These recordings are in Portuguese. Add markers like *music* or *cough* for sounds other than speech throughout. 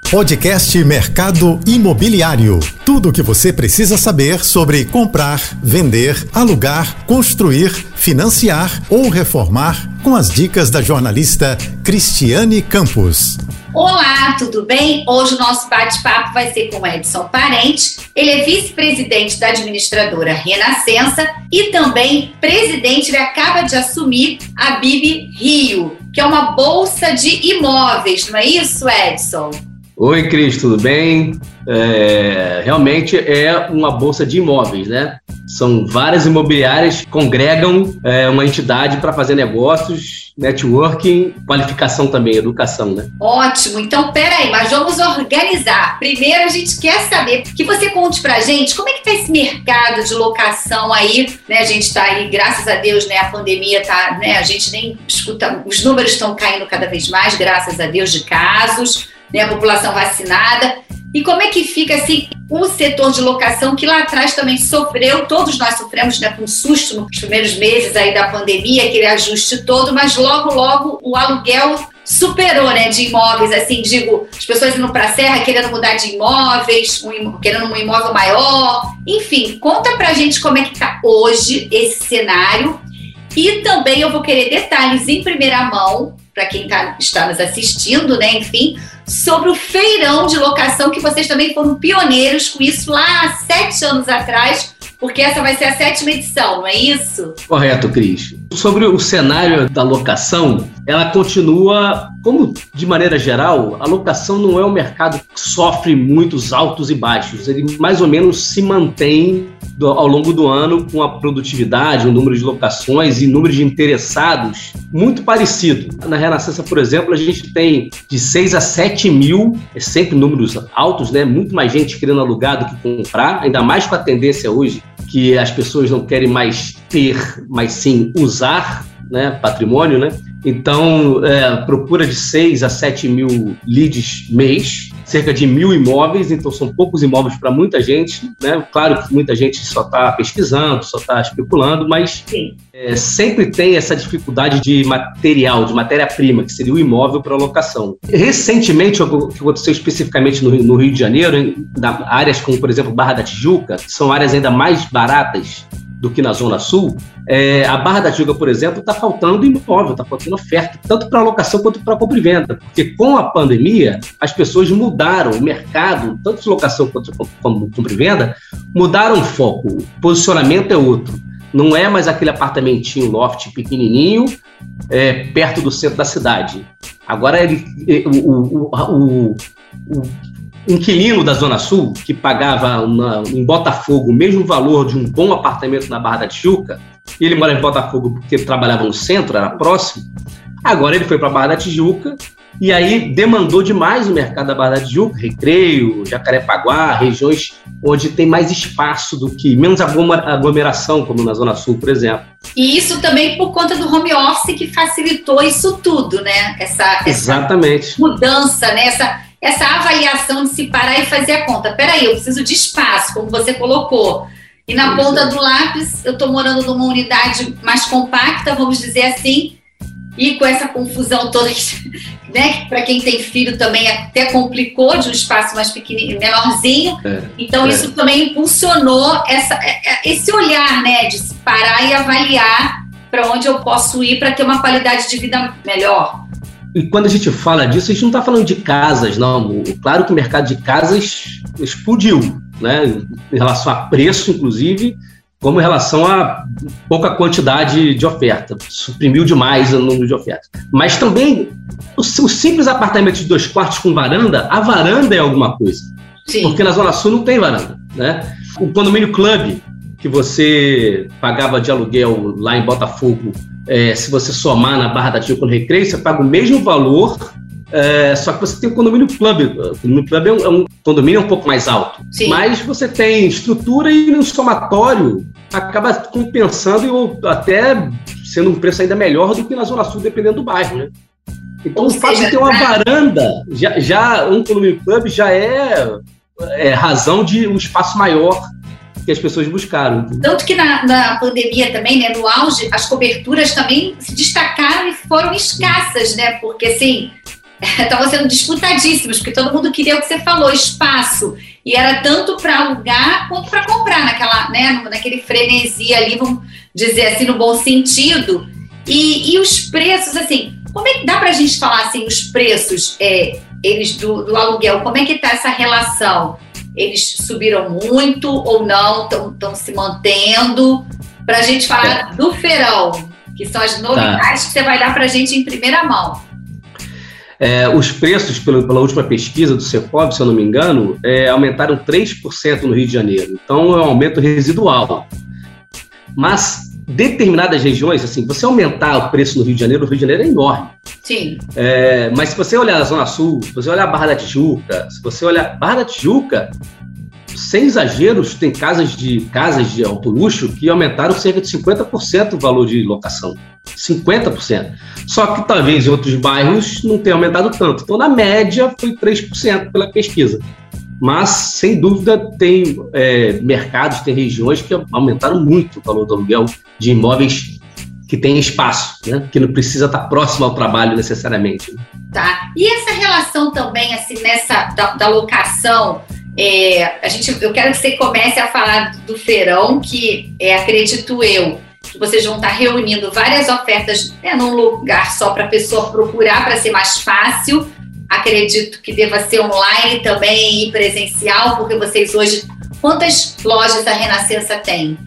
Podcast Mercado Imobiliário. Tudo o que você precisa saber sobre comprar, vender, alugar, construir, financiar ou reformar com as dicas da jornalista Cristiane Campos. Olá, tudo bem? Hoje o nosso bate-papo vai ser com Edson Parente. Ele é vice-presidente da administradora Renascença e também presidente, ele acaba de assumir a Bibi Rio, que é uma bolsa de imóveis, não é isso, Edson? Oi, Cris, tudo bem? É, realmente é uma bolsa de imóveis, né? São várias imobiliárias que congregam é, uma entidade para fazer negócios, networking, qualificação também, educação, né? Ótimo. Então, peraí, mas vamos organizar. Primeiro, a gente quer saber que você conte pra gente como é que tá esse mercado de locação aí, né? A gente tá aí, graças a Deus, né? A pandemia tá, né? A gente nem escuta, os números estão caindo cada vez mais, graças a Deus, de casos né, a população vacinada. E como é que fica assim o setor de locação que lá atrás também sofreu, todos nós sofremos né, com um susto nos primeiros meses aí da pandemia, aquele ajuste todo, mas logo, logo o aluguel superou, né, de imóveis, assim, digo, as pessoas indo para a serra querendo mudar de imóveis, um, querendo um imóvel maior, enfim, conta pra gente como é que tá hoje esse cenário e também eu vou querer detalhes em primeira mão para quem tá, está nos assistindo, né? Enfim, sobre o feirão de locação, que vocês também foram pioneiros com isso lá há sete anos atrás, porque essa vai ser a sétima edição, não é isso? Correto, Cris. Sobre o cenário da locação, ela continua, como de maneira geral, a locação não é um mercado que sofre muitos altos e baixos. Ele mais ou menos se mantém do, ao longo do ano com a produtividade, o número de locações e número de interessados muito parecido. Na Renascença, por exemplo, a gente tem de 6 a 7 mil, é sempre números altos, né? Muito mais gente querendo alugar do que comprar, ainda mais com a tendência hoje que as pessoas não querem mais ter, mas sim usar né, patrimônio, né? Então, é, procura de 6 a 7 mil leads mês, cerca de mil imóveis, então são poucos imóveis para muita gente. Né? Claro que muita gente só está pesquisando, só está especulando, mas é, sempre tem essa dificuldade de material, de matéria-prima, que seria o imóvel para locação. Recentemente, o que aconteceu especificamente no, no Rio de Janeiro, em áreas como, por exemplo, Barra da Tijuca, que são áreas ainda mais baratas do que na Zona Sul, é, a Barra da Tijuca, por exemplo, está faltando imóvel, está faltando oferta, tanto para locação quanto para compra e venda. Porque com a pandemia, as pessoas mudaram o mercado, tanto de locação quanto como compra e venda, mudaram o foco. O posicionamento é outro. Não é mais aquele apartamentinho loft pequenininho, é, perto do centro da cidade. Agora, ele, o, o, o, o inquilino da Zona Sul, que pagava uma, em Botafogo o mesmo valor de um bom apartamento na Barra da Tijuca, e ele mora em Botafogo porque trabalhava no centro, era próximo, agora ele foi para a Barra da Tijuca e aí demandou demais o mercado da Barra da Tijuca, Recreio, Jacarepaguá, regiões onde tem mais espaço do que, menos aglomeração, como na Zona Sul, por exemplo. E isso também por conta do home office que facilitou isso tudo, né? Essa, Exatamente. Essa mudança, né? Essa, essa avaliação de se parar e fazer a conta. Peraí, eu preciso de espaço, como você colocou. E na Isso. ponta do lápis, eu estou morando numa unidade mais compacta, vamos dizer assim, e com essa confusão toda, *laughs* né? Para quem tem filho também até complicou de um espaço mais pequenininho, menorzinho. É, então, é. isso também impulsionou essa, é, é, esse olhar, né? De se parar e avaliar para onde eu posso ir para ter uma qualidade de vida melhor. E quando a gente fala disso, a gente não está falando de casas, não. Claro que o mercado de casas explodiu, né? Em relação a preço, inclusive, como em relação a pouca quantidade de oferta. Suprimiu demais o número de ofertas. Mas também o, o simples apartamento de dois quartos com varanda, a varanda é alguma coisa. Sim. Porque na Zona Sul não tem varanda, né? O condomínio club que você pagava de aluguel lá em Botafogo é, se você somar na Barra da Tijuca no Recreio, você paga o mesmo valor, é, só que você tem o condomínio club. O condomínio club é um, é um condomínio um pouco mais alto. Sim. Mas você tem estrutura e no somatório acaba compensando ou até sendo um preço ainda melhor do que na Zona Sul, dependendo do bairro, né? Então, Ou o fato de ter uma varanda, já, já um condomínio club já é, é razão de um espaço maior que as pessoas buscaram. Tanto que na, na, pandemia também, né, no auge, as coberturas também se destacaram e foram escassas, né? Porque assim, *laughs* estavam sendo disputadíssimos, porque todo mundo queria o que você falou, espaço. E era tanto para alugar quanto para comprar, naquela, né, naquele frenesi ali, vamos dizer assim, no bom sentido. E, e os preços, assim, como é que dá para a gente falar assim, os preços é, eles do, do aluguel, como é que está essa relação? Eles subiram muito ou não? Estão se mantendo? Para a gente falar é. do feirão, que são as novidades tá. que você vai dar para a gente em primeira mão. É, os preços, pela, pela, última pesquisa do Cecob, se eu não me engano, é, aumentaram 3% no Rio de Janeiro. Então, é um aumento residual. Mas determinadas regiões, assim, você aumentar o preço no Rio de Janeiro, o Rio de Janeiro é enorme. Sim. É, mas se você olhar a Zona Sul, se você olhar a Barra da Tijuca, se você olhar Barra da Tijuca, sem exageros, tem casas de casas de alto luxo que aumentaram cerca de 50% o valor de locação. 50%. Só que talvez em outros bairros não tenha aumentado tanto. Então, na média, foi 3% pela pesquisa. Mas, sem dúvida, tem é, mercados, tem regiões que aumentaram muito o valor do aluguel de imóveis que tem espaço, né? que não precisa estar próximo ao trabalho necessariamente. Tá. E essa relação também, assim, nessa da, da locação, é, a gente, eu quero que você comece a falar do feirão, que é, acredito eu, que vocês vão estar reunindo várias ofertas né, num lugar só para a pessoa procurar para ser mais fácil. Acredito que deva ser online também e presencial, porque vocês hoje. Quantas lojas da Renascença tem?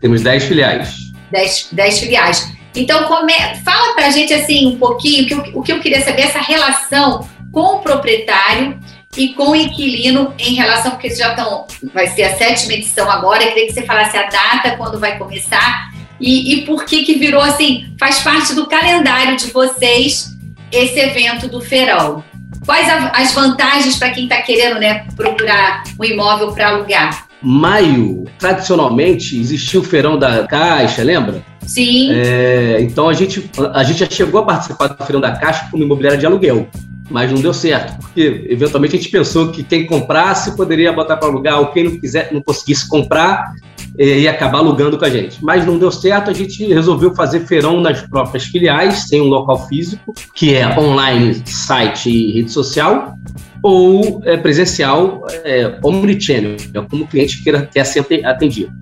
Temos 10 filiais. 10, 10 filiais. Então, come, fala para a gente assim um pouquinho, que eu, o que eu queria saber, essa relação com o proprietário e com o inquilino em relação, porque já estão, vai ser a sétima edição agora, eu queria que você falasse a data, quando vai começar, e, e por que que virou assim, faz parte do calendário de vocês esse evento do feirão. Quais as vantagens para quem está querendo né, procurar um imóvel para alugar? Maio, tradicionalmente, existia o feirão da Caixa, lembra? Sim. É, então a gente, a gente já chegou a participar do feirão da Caixa como imobiliária de aluguel mas não deu certo, porque eventualmente a gente pensou que quem comprasse poderia botar para alugar, ou quem não quiser, não conseguisse comprar, ia acabar alugando com a gente. Mas não deu certo, a gente resolveu fazer feirão nas próprias filiais, sem um local físico, que é online, site e rede social, ou é, presencial, é, omnichannel, é como o cliente queira, quer ser atendido.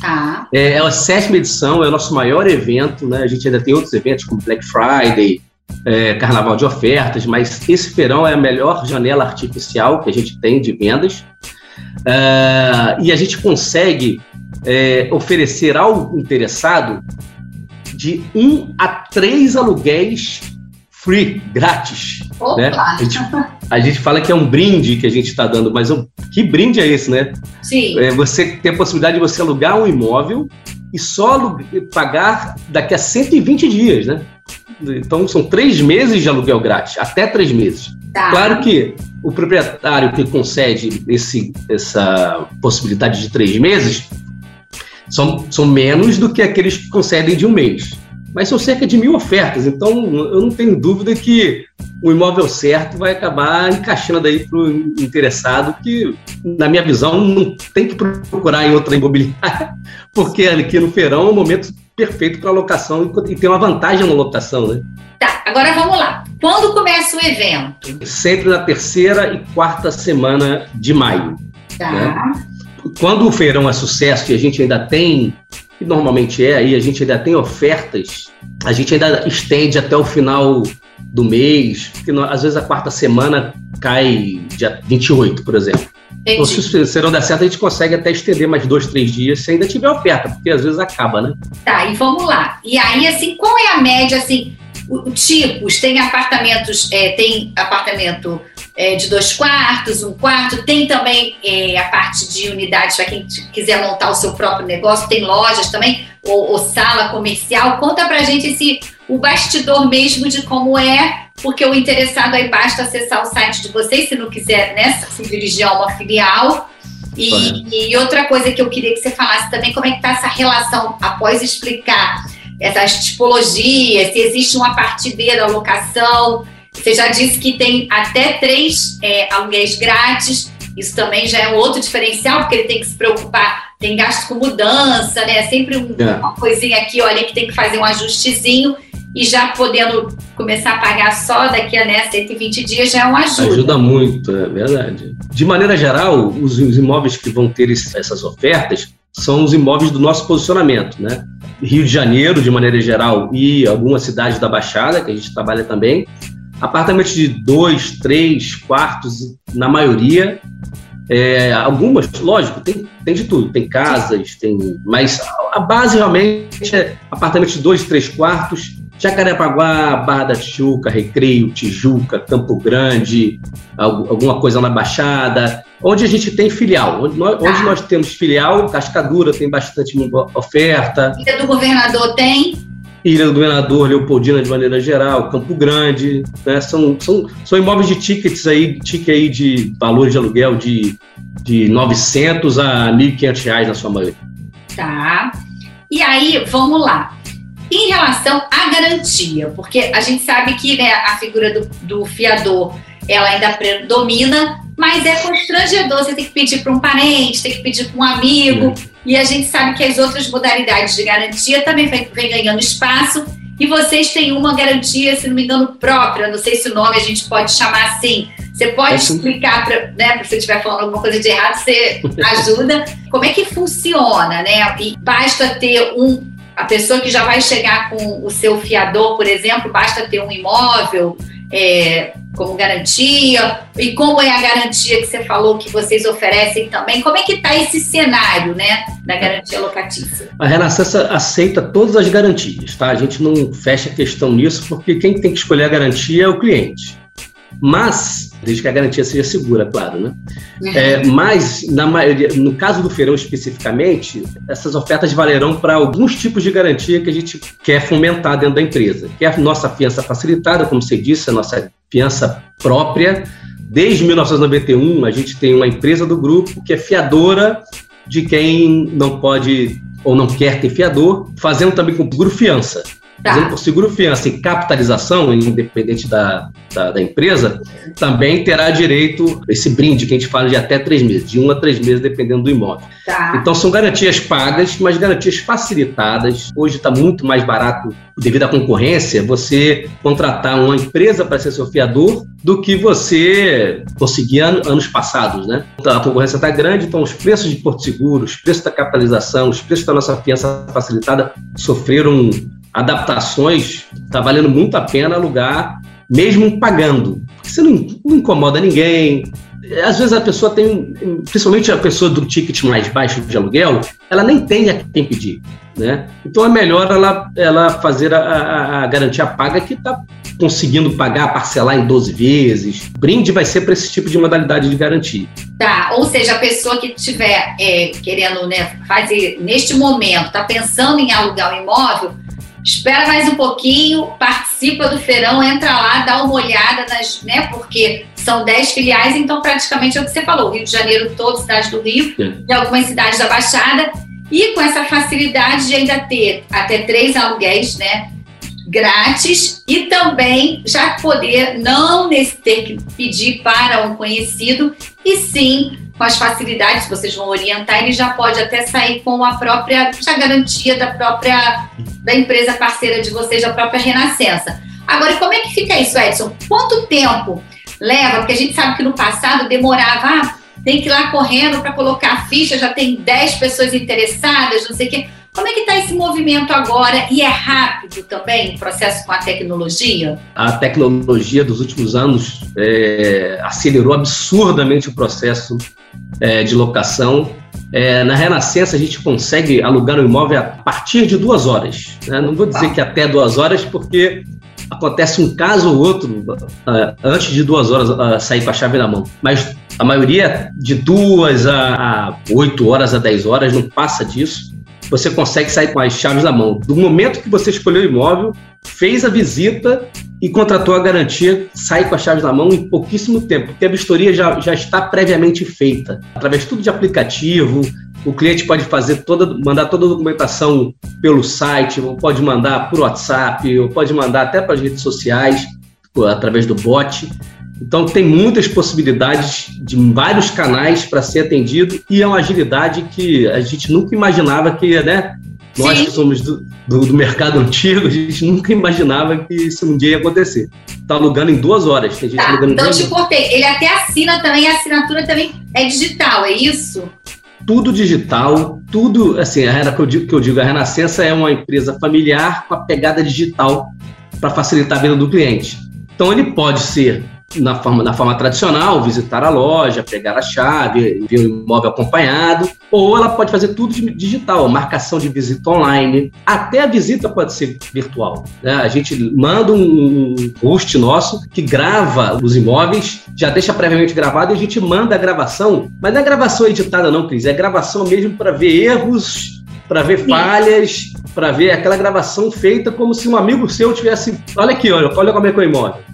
Tá. É, é a sétima edição, é o nosso maior evento, né? A gente ainda tem outros eventos como Black Friday, é, carnaval de ofertas, mas esse feirão é a melhor janela artificial que a gente tem de vendas. Uh, e a gente consegue é, oferecer ao interessado de um a três aluguéis free, grátis. Né? A, gente, a, gente, fala que é um brinde que a gente está dando, mas um, que brinde é esse, né? Sim. É, você tem a possibilidade de você alugar um imóvel e só pagar daqui a 120 dias, né? Então são três meses de aluguel grátis, até três meses. Tá. Claro que o proprietário que concede esse, essa possibilidade de três meses são, são menos do que aqueles que concedem de um mês. Mas são cerca de mil ofertas, então eu não tenho dúvida que o imóvel certo vai acabar encaixando aí para o interessado, que, na minha visão, não tem que procurar em outra imobiliária, *laughs* porque aqui no feirão é o momento perfeito para locação e tem uma vantagem na locação, né? Tá, agora vamos lá. Quando começa o evento? Sempre na terceira e quarta semana de maio. Tá. Né? Quando o feirão é sucesso e a gente ainda tem, que normalmente é, aí a gente ainda tem ofertas, a gente ainda estende até o final do mês, porque às vezes a quarta semana cai dia 28, por exemplo. Então, se o serão der certo, a gente consegue até estender mais dois, três dias, se ainda tiver oferta, porque às vezes acaba, né? Tá, e vamos lá. E aí, assim, qual é a média, assim, o, tipos? Tem apartamentos, é, tem apartamento é, de dois quartos, um quarto, tem também é, a parte de unidades para quem quiser montar o seu próprio negócio, tem lojas também, ou, ou sala comercial. Conta pra gente esse, o bastidor mesmo de como é porque o interessado aí basta acessar o site de vocês, se não quiser né, se dirigir a uma filial. E, e, outra coisa que eu queria que você falasse também, como é que está essa relação, após explicar essas tipologias, se existe uma parte B da locação, você já disse que tem até três é, aluguéis grátis, isso também já é um outro diferencial, porque ele tem que se preocupar, tem gasto com mudança, né? Sempre um, é. uma coisinha aqui ali que tem que fazer um ajustezinho. E já podendo começar a pagar só daqui a né, 120 dias já é uma ajuda. Ajuda muito, é verdade. De maneira geral, os, os imóveis que vão ter essas ofertas são os imóveis do nosso posicionamento, né? Rio de Janeiro, de maneira geral, e algumas cidades da Baixada, que a gente trabalha também. Apartamentos de dois, três quartos, na maioria. É, algumas, lógico, tem, tem de tudo. Tem casas, tem. Mas a base realmente é apartamentos de dois, três quartos. Jacarepaguá, Barra da Tijuca, Recreio, Tijuca, Campo Grande, alguma coisa na Baixada, onde a gente tem filial. Onde nós, onde nós temos filial, Cascadura tem bastante oferta. Ilha do Governador tem? Ilha do Governador, Leopoldina de maneira geral, Campo Grande, né? são, são, são imóveis de tickets aí, ticket aí de valor de aluguel de, de 900 a 1.500 reais na sua maioria. Tá. E aí, vamos lá. Em relação à garantia, porque a gente sabe que né, a figura do, do fiador ela ainda predomina, mas é constrangedor. Você tem que pedir para um parente, tem que pedir para um amigo, e a gente sabe que as outras modalidades de garantia também vem, vem ganhando espaço. E vocês têm uma garantia, se não me engano, própria. Não sei se o nome a gente pode chamar assim. Você pode é explicar, para né, se você estiver falando alguma coisa de errado, você *laughs* ajuda. Como é que funciona, né? E basta ter um a pessoa que já vai chegar com o seu fiador, por exemplo, basta ter um imóvel é, como garantia, e como é a garantia que você falou que vocês oferecem também, como é que está esse cenário né, da garantia locatícia? A Renascença aceita todas as garantias, tá? A gente não fecha questão nisso, porque quem tem que escolher a garantia é o cliente. Mas, desde que a garantia seja segura, claro, né? Uhum. É, mas, na maioria, no caso do feirão especificamente, essas ofertas valerão para alguns tipos de garantia que a gente quer fomentar dentro da empresa. Que é a nossa fiança facilitada, como você disse, a nossa fiança própria. Desde 1991, a gente tem uma empresa do grupo que é fiadora de quem não pode ou não quer ter fiador, fazendo também com seguro fiança. Tá. Fazendo por seguro fiança e capitalização, independente da, da, da, empresa, também terá direito esse brinde que a gente fala de até três meses, de um a três meses, dependendo do imóvel. Tá. Então são garantias pagas, mas garantias facilitadas. Hoje está muito mais barato, devido à concorrência, você contratar uma empresa para ser seu fiador do que você conseguir anos passados, né? Então, a concorrência está grande, então os preços de Porto Seguro, os preços da capitalização, os preços da nossa fiança facilitada sofreram adaptações, está valendo muito a pena alugar, mesmo pagando. Porque você não, não incomoda ninguém, às vezes a pessoa tem, principalmente a pessoa do ticket mais baixo de aluguel, ela nem tem a quem pedir, né? Então é melhor ela, ela fazer a, a, a garantia paga que está conseguindo pagar, parcelar em 12 vezes. Brinde vai ser para esse tipo de modalidade de garantia. Tá, ou seja, a pessoa que estiver é, querendo né, fazer neste momento, está pensando em alugar um imóvel, espera mais um pouquinho, participa do feirão, entra lá, dá uma olhada nas, né? Porque são 10 filiais, então praticamente é o que você falou, Rio de Janeiro todo, cidade do Rio, e algumas cidades da Baixada, e com essa facilidade de ainda ter até três aluguéis, né? Grátis e também já poder não ter que pedir para um conhecido e sim com as facilidades que vocês vão orientar, ele já pode até sair com a própria já garantia da própria da empresa parceira de vocês, da própria Renascença. Agora, como é que fica isso, Edson? Quanto tempo leva? Porque a gente sabe que no passado demorava, ah, tem que ir lá correndo para colocar a ficha, já tem 10 pessoas interessadas, não sei o quê. Como é que está esse movimento agora? E é rápido também o processo com a tecnologia? A tecnologia dos últimos anos é, acelerou absurdamente o processo é, de locação. É, na Renascença, a gente consegue alugar um imóvel a partir de duas horas. Né? Não vou dizer que até duas horas, porque acontece um caso ou outro uh, antes de duas horas uh, sair com a chave na mão. Mas a maioria de duas a oito horas a dez horas não passa disso você consegue sair com as chaves na mão. Do momento que você escolheu o imóvel, fez a visita e contratou a garantia, sai com as chaves na mão em pouquíssimo tempo, porque a vistoria já, já está previamente feita. Através tudo de aplicativo, o cliente pode fazer toda, mandar toda a documentação pelo site, ou pode mandar por WhatsApp, ou pode mandar até para as redes sociais, através do bot. Então, tem muitas possibilidades de vários canais para ser atendido e é uma agilidade que a gente nunca imaginava que ia, né, Nós que somos do, do, do, mercado *laughs* antigo, a gente nunca imaginava que isso um dia ia acontecer. Está alugando em duas horas. Tem gente tá, alugando então te cortei. Ele até assina também, a assinatura também é digital, é isso? Tudo digital, tudo, assim, a, que, eu digo, que eu digo, a Renascença é uma empresa familiar com a pegada digital para facilitar a vida do cliente. Então ele pode ser na forma, na forma tradicional, visitar a loja, pegar a chave, ver o imóvel acompanhado, ou ela pode fazer tudo digital, marcação de visita online, até a visita pode ser virtual. Né? A gente manda um host nosso que grava os imóveis, já deixa previamente gravado e a gente manda a gravação, mas não é gravação editada não, Cris, é gravação mesmo para ver erros, para ver falhas, para ver aquela gravação feita como se um amigo seu tivesse, olha aqui, olha, olha como é que é o imóvel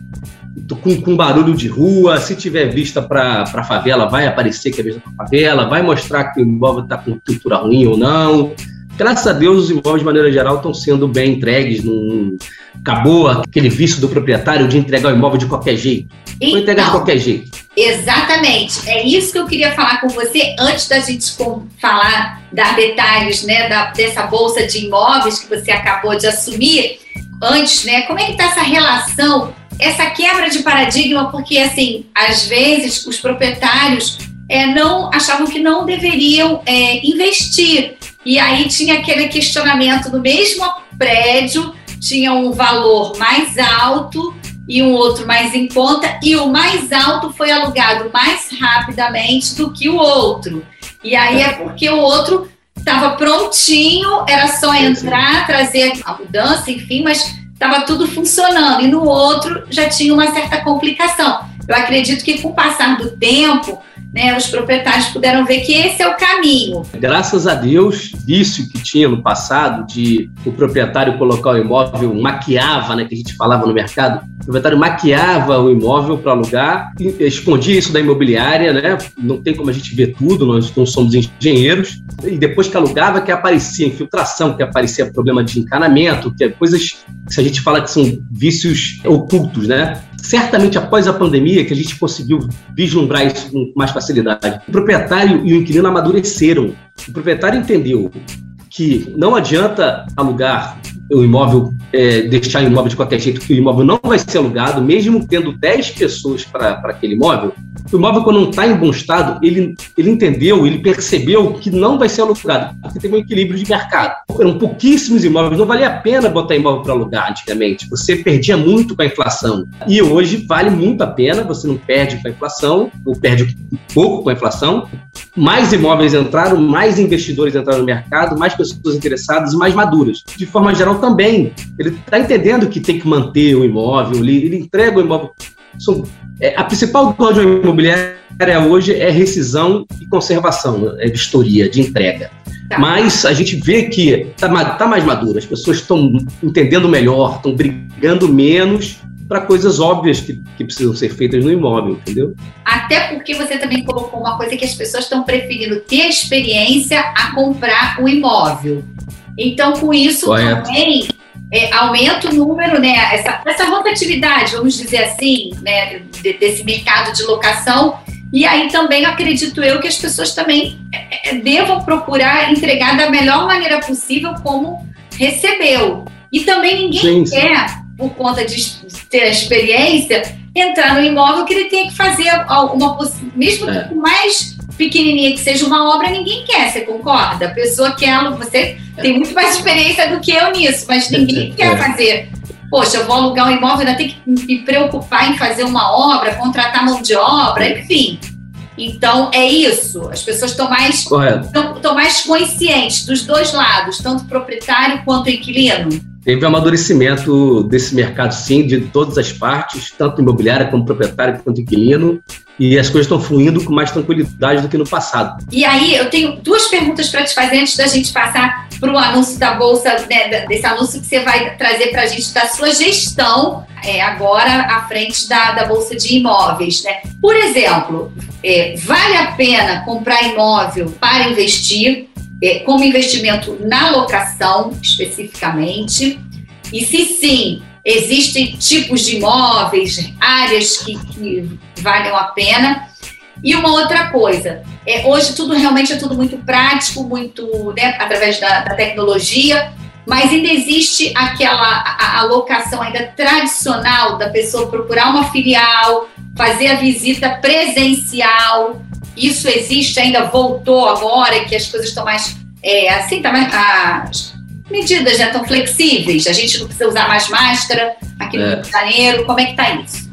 com, com barulho de rua, se tiver vista para a favela, vai aparecer que é vista para favela, vai mostrar que o imóvel está com estrutura ruim ou não. Graças a Deus, os imóveis, de maneira geral, estão sendo bem entregues. Num... Acabou aquele vício do proprietário de entregar o imóvel de qualquer jeito. Então, Vou entregar de qualquer jeito. Exatamente. É isso que eu queria falar com você antes da gente falar, dar detalhes né, da, dessa bolsa de imóveis que você acabou de assumir. Antes, né? Como é que está essa relação essa quebra de paradigma, porque assim, às vezes os proprietários é, não achavam que não deveriam é, investir. E aí tinha aquele questionamento do mesmo prédio, tinha um valor mais alto e um outro mais em conta, e o mais alto foi alugado mais rapidamente do que o outro. E aí é porque o outro estava prontinho, era só entrar, trazer a mudança, enfim, mas estava tudo funcionando e no outro já tinha uma certa complicação. Eu acredito que com o passar do tempo, né, os proprietários puderam ver que esse é o caminho. Graças a Deus, vício que tinha no passado de o proprietário colocar o imóvel, maquiava, né, que a gente falava no mercado, o proprietário maquiava o imóvel para alugar, escondia isso da imobiliária, né? Não tem como a gente ver tudo, nós não somos engenheiros. E depois que alugava, que aparecia infiltração, que aparecia problema de encanamento, que é coisas que a gente fala que são vícios ocultos, né? certamente após a pandemia que a gente conseguiu vislumbrar isso com mais facilidade. O proprietário e o inquilino amadureceram. O proprietário entendeu que não adianta alugar o imóvel, é, deixar o imóvel de qualquer jeito, que o imóvel não vai ser alugado, mesmo tendo 10 pessoas para aquele imóvel, o imóvel, quando não está em bom estado, ele, ele entendeu, ele percebeu que não vai ser alugado, porque teve um equilíbrio de mercado. Eram pouquíssimos imóveis, não valia a pena botar imóvel para alugar antigamente, você perdia muito com a inflação. E hoje vale muito a pena, você não perde com a inflação, ou perde pouco com a inflação. Mais imóveis entraram, mais investidores entraram no mercado, mais pessoas interessadas e mais maduras. De forma geral, também. Ele está entendendo que tem que manter o imóvel, ele, ele entrega o imóvel. São, é, a principal dor de uma imobiliária hoje é rescisão e conservação, é vistoria, de entrega. Tá. Mas a gente vê que está tá mais maduro, as pessoas estão entendendo melhor, estão brigando menos para coisas óbvias que, que, precisam ser feitas no imóvel, entendeu? Até porque você também colocou uma coisa que as pessoas estão preferindo ter a experiência a comprar o imóvel. Então, com isso Correto. também é, aumenta o número, né, essa, essa rotatividade, vamos dizer assim, né, desse mercado de locação. E aí também acredito eu que as pessoas também é, é, devam procurar entregar da melhor maneira possível como recebeu. E também ninguém sim, quer, sim. por conta de ter a experiência, entrar no imóvel que ele tenha que fazer uma mesmo é. com mais pequenininha que seja uma obra, ninguém quer, você concorda? A pessoa quer, você tem muito mais experiência do que eu nisso, mas ninguém é. quer fazer. Poxa, eu vou alugar um imóvel, ainda tem que me preocupar em fazer uma obra, contratar mão de obra, enfim. Então, é isso. As pessoas estão mais, estão mais conscientes dos dois lados, tanto proprietário quanto inquilino. Teve um amadurecimento desse mercado, sim, de todas as partes, tanto imobiliária como proprietário quanto inquilino e as coisas estão fluindo com mais tranquilidade do que no passado. E aí, eu tenho duas perguntas para te fazer antes da gente passar para o anúncio da Bolsa, né, desse anúncio que você vai trazer para a gente da sua gestão é, agora à frente da, da Bolsa de Imóveis. Né? Por exemplo, é, vale a pena comprar imóvel para investir, como investimento na locação especificamente? E se sim, Existem tipos de imóveis, áreas que, que valham a pena. E uma outra coisa, é, hoje tudo realmente é tudo muito prático, muito né, através da, da tecnologia, mas ainda existe aquela alocação ainda tradicional da pessoa procurar uma filial, fazer a visita presencial. Isso existe, ainda voltou agora, que as coisas estão mais é, assim, tá mais, as medidas já estão flexíveis, a gente não precisa usar mais máscara aqui no é. Rio de Janeiro. Como é que está isso?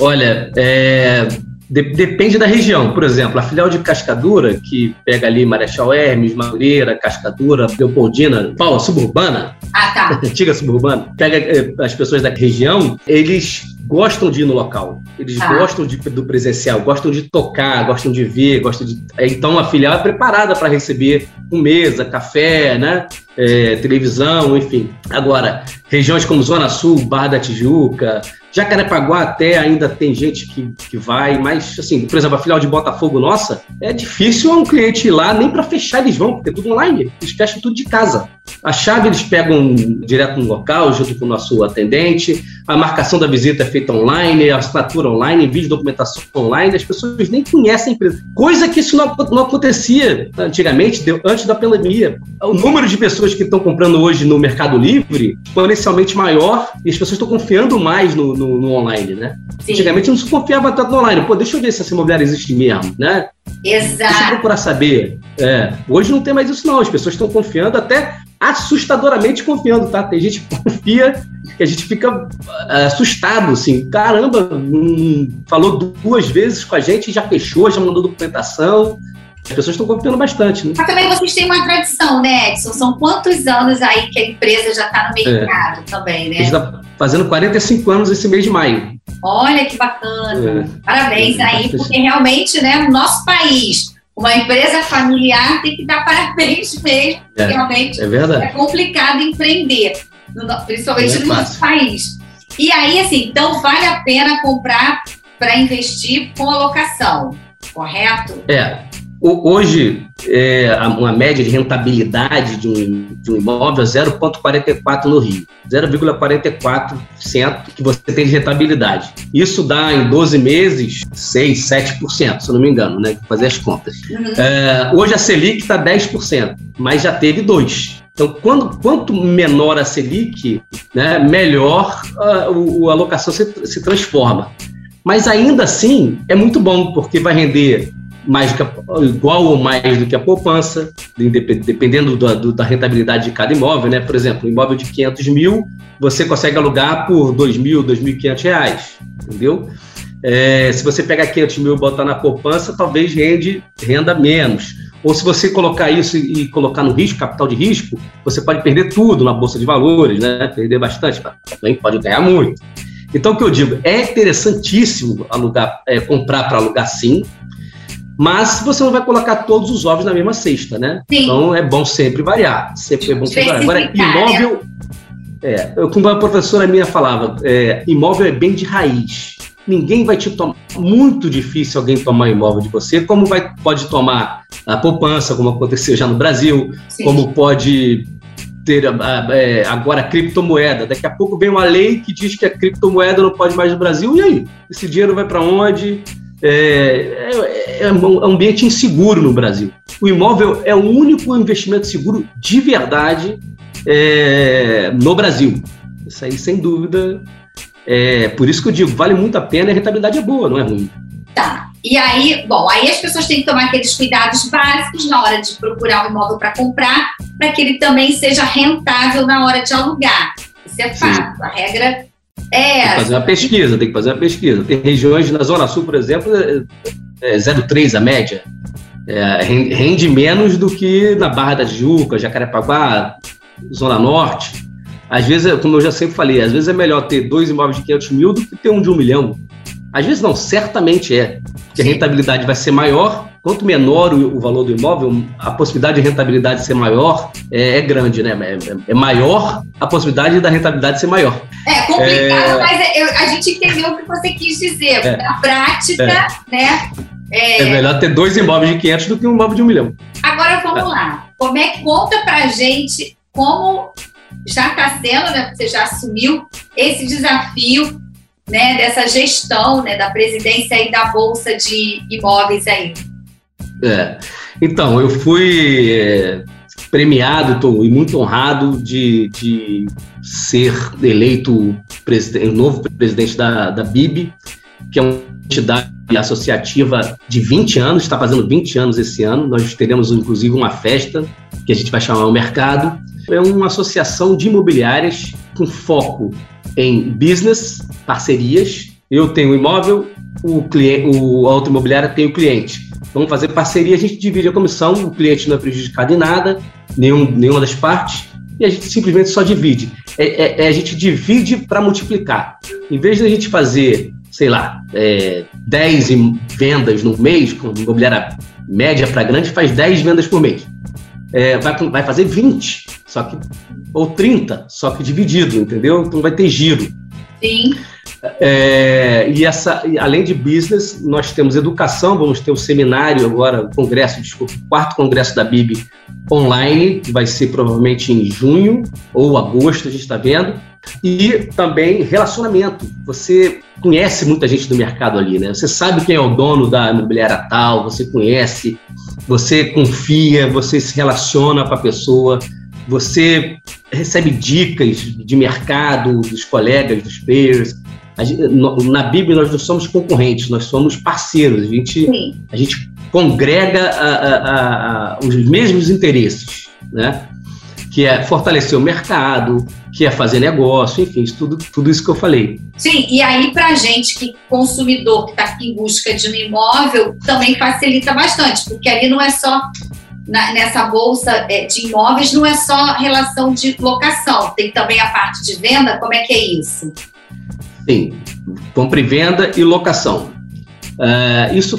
Olha, é, de, depende da região. Por exemplo, a filial de Cascadura, que pega ali Marechal Hermes, Madureira, Cascadura, Leopoldina, Paula, suburbana, ah, tá. *laughs* antiga suburbana, pega eh, as pessoas da região, eles gostam de ir no local. Eles ah. gostam de, do presencial, gostam de tocar, gostam de ver, gostam de. Então a filial é preparada para receber com mesa, café, né? É, televisão, enfim. Agora, regiões como Zona Sul, Barra da Tijuca, Jacarepaguá até ainda tem gente que, que vai, mas, assim, por exemplo, a filial de Botafogo nossa, é difícil um cliente ir lá, nem para fechar eles vão, porque é tudo online, eles fecham tudo de casa. A chave eles pegam direto no local, junto com o nosso atendente, a marcação da visita é feita online, a assinatura online, vídeo documentação online, as pessoas nem conhecem a empresa. Coisa que isso não, não acontecia antigamente, antes da pandemia. O número de pessoas que estão comprando hoje no Mercado Livre exponencialmente maior e as pessoas estão confiando mais no, no, no online, né? Sim. Antigamente não se confiava tanto no online. Pô, deixa eu ver se essa imobiliária existe mesmo, né? Exato. Deixa eu procurar saber. É, hoje não tem mais isso não, as pessoas estão confiando até assustadoramente confiando, tá? Tem gente que confia que a gente fica é, assustado, assim, caramba, hum, falou duas vezes com a gente, já fechou, já mandou documentação. As pessoas estão confiando bastante, né? Mas também vocês têm uma tradição, né, Edson? São quantos anos aí que a empresa já está no mercado é. também, né? A gente está fazendo 45 anos esse mês de maio. Olha que bacana. É. Parabéns aí, porque realmente, né, no nosso país, uma empresa familiar tem que dar parabéns mesmo. É, realmente é, verdade. é complicado empreender, principalmente é no nosso país. E aí, assim, então vale a pena comprar para investir com alocação, correto? É. Hoje, é, uma média de rentabilidade de um, de um imóvel é 0,44 no Rio. 0,44% que você tem de rentabilidade. Isso dá, em 12 meses, 6, 7%, se eu não me engano, né? Fazer as contas. Uhum. É, hoje a Selic está 10%, mas já teve 2%. Então, quando, quanto menor a Selic, né, melhor a, a alocação se, se transforma. Mas ainda assim, é muito bom, porque vai render mais que igual ou mais do que a poupança, dependendo do, da rentabilidade de cada imóvel, né? Por exemplo, um imóvel de 500 mil, você consegue alugar por 2 mil, 2.500 reais, entendeu? É, se você pegar 500 mil e botar na poupança, talvez rende, renda menos. Ou se você colocar isso e colocar no risco, capital de risco, você pode perder tudo na bolsa de valores, né? Perder bastante, também pode ganhar muito. Então, o que eu digo, é interessantíssimo alugar, é, comprar para alugar sim, mas você não vai colocar todos os ovos na mesma cesta, né? Sim. Então é bom sempre variar. Sempre é bom sempre variar. Agora, imóvel. É, eu, como a professora minha falava, é, imóvel é bem de raiz. Ninguém vai te tomar. Muito difícil alguém tomar imóvel de você, como vai, pode tomar a poupança, como aconteceu já no Brasil, Sim. como pode ter é, agora a criptomoeda. Daqui a pouco vem uma lei que diz que a criptomoeda não pode mais no Brasil. E aí? Esse dinheiro vai para onde? É, é, é, um ambiente inseguro no Brasil. O imóvel é o único investimento seguro de verdade é, no Brasil. Isso aí, sem dúvida. É, por isso que eu digo, vale muito a pena e a rentabilidade é boa, não é ruim. Tá. E aí, bom, aí as pessoas têm que tomar aqueles cuidados básicos na hora de procurar um imóvel para comprar, para que ele também seja rentável na hora de alugar. Isso é fato. A regra é. Tem que fazer uma pesquisa, tem que fazer uma pesquisa. Tem regiões na Zona Sul, por exemplo, é 0,3 é a média. É, rende menos do que na Barra da Tijuca, Jacarepaguá, Zona Norte. Às vezes, como eu já sempre falei, às vezes é melhor ter dois imóveis de 500 mil do que ter um de um milhão. Às vezes não, certamente é. Porque a rentabilidade vai ser maior Quanto menor o, o, valor do imóvel, a possibilidade de rentabilidade ser maior é, é grande, né? É, é, é, maior a possibilidade da rentabilidade ser maior. É complicado, é. mas é, eu, a gente entendeu o que você quis dizer. É. Na prática, né? É... melhor ter dois imóveis de 500 do que um imóvel de um milhão. Agora vamos lá. Como é que conta pra gente como já está sendo, né? Você já assumiu esse desafio né, dessa gestão, né, da presidência aí da Bolsa de Imóveis aí. É. Então, eu fui é, premiado tô, e muito honrado de, de ser eleito presidente, novo presidente da, da BIB, que é uma entidade associativa de 20 anos, está fazendo 20 anos esse ano. Nós teremos, inclusive, uma festa que a gente vai chamar o Mercado. É uma associação de imobiliárias com foco em business, parcerias. Eu tenho imóvel, o cliente, o a outra imobiliária tem o cliente. Vamos fazer parceria, a gente divide a comissão, o cliente não é prejudicado em nada, nenhum, nenhuma das partes, e a gente simplesmente só divide. É, é, é a gente divide para multiplicar. Em vez de a gente fazer, sei lá, é, 10 vendas no mês, com imobiliária média para grande, faz 10 vendas por mês. É, vai, vai fazer 20, só que, ou 30, só que dividido, entendeu? Então vai ter giro. Sim. É, e essa, além de business, nós temos educação, vamos ter o seminário agora, o congresso, desculpa, quarto congresso da BIB online, que vai ser provavelmente em junho ou agosto, a gente está vendo. E também relacionamento. Você conhece muita gente do mercado ali, né? Você sabe quem é o dono da imobiliária tal, você conhece, você confia, você se relaciona com a pessoa, você recebe dicas de mercado dos colegas, dos peers na Bíblia nós não somos concorrentes, nós somos parceiros. A gente, a gente congrega a, a, a, os mesmos interesses, né? Que é fortalecer o mercado, que é fazer negócio, enfim, tudo, tudo isso que eu falei. Sim, e aí para a gente que consumidor que está aqui em busca de um imóvel também facilita bastante, porque ali não é só na, nessa bolsa é, de imóveis não é só relação de locação, tem também a parte de venda. Como é que é isso? Sim, compra e venda e locação. Uh, isso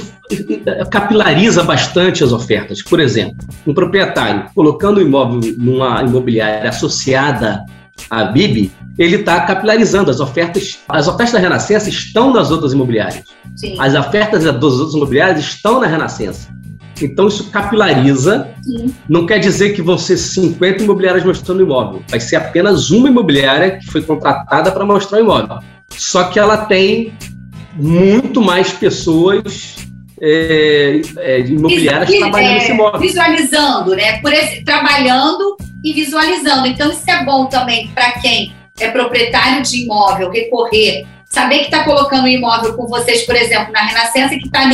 capilariza bastante as ofertas. Por exemplo, um proprietário colocando o imóvel numa imobiliária associada à BIB, ele está capilarizando as ofertas. As ofertas da Renascença estão nas outras imobiliárias. Sim. As ofertas das outras imobiliárias estão na Renascença. Então isso capilariza. Sim. Não quer dizer que vão ser 50 imobiliárias mostrando imóvel. Vai ser apenas uma imobiliária que foi contratada para mostrar o imóvel. Só que ela tem muito mais pessoas é, é, imobiliárias trabalhando é, nesse imóvel. Visualizando, né? Por esse, trabalhando e visualizando. Então, isso é bom também para quem é proprietário de imóvel, recorrer, saber que está colocando o imóvel com vocês, por exemplo, na Renascença, que tá,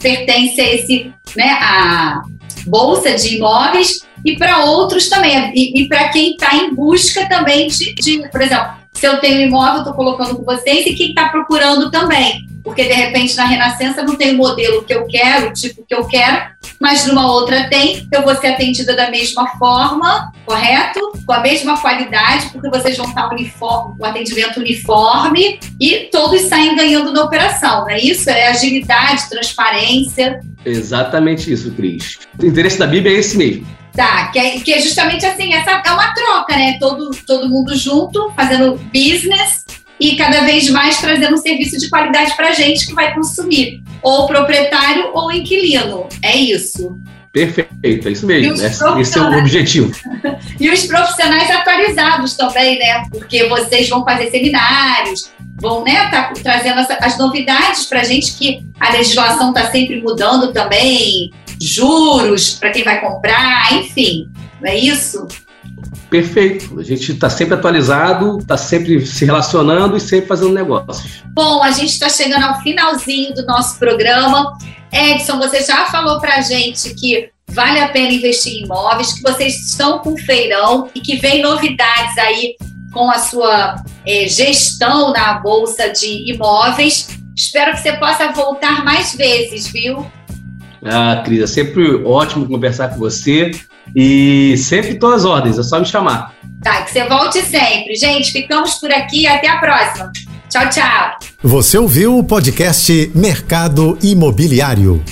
pertence a esse, né, a bolsa de imóveis, e para outros também, e, e para quem está em busca também de, de, por exemplo, se eu tenho imóvel, estou colocando com vocês, e quem está procurando também. Porque, de repente, na Renascença não tem o modelo que eu quero, o tipo que eu quero, mas numa outra tem, eu vou ser atendida da mesma forma, correto? Com a mesma qualidade, porque vocês vão estar uniforme, o atendimento uniforme, e todos saem ganhando na operação, não é isso? É agilidade, transparência. Exatamente isso, Cris. O interesse da Bíblia é esse mesmo Tá, que é, que é justamente assim, essa é uma troca, né? Todo, todo mundo junto, fazendo business e cada vez mais trazendo um serviço de qualidade para a gente que vai consumir, ou proprietário ou inquilino. É isso. Perfeito, é isso mesmo. Esse é o objetivo. *laughs* e os profissionais atualizados também, né? Porque vocês vão fazer seminários, vão né, tá trazendo as novidades para a gente, que a legislação está sempre mudando também, juros para quem vai comprar, enfim, não é isso? Perfeito. A gente está sempre atualizado, está sempre se relacionando e sempre fazendo negócios. Bom, a gente está chegando ao finalzinho do nosso programa. Edson, você já falou para a gente que vale a pena investir em imóveis, que vocês estão com feirão e que vem novidades aí com a sua é, gestão na Bolsa de Imóveis. Espero que você possa voltar mais vezes, viu? Ah, Cris, é sempre ótimo conversar com você e sempre todas as ordens, é só me chamar. Tá, que você volte sempre. Gente, ficamos por aqui até a próxima. Tchau, tchau. Você ouviu o podcast Mercado Imobiliário.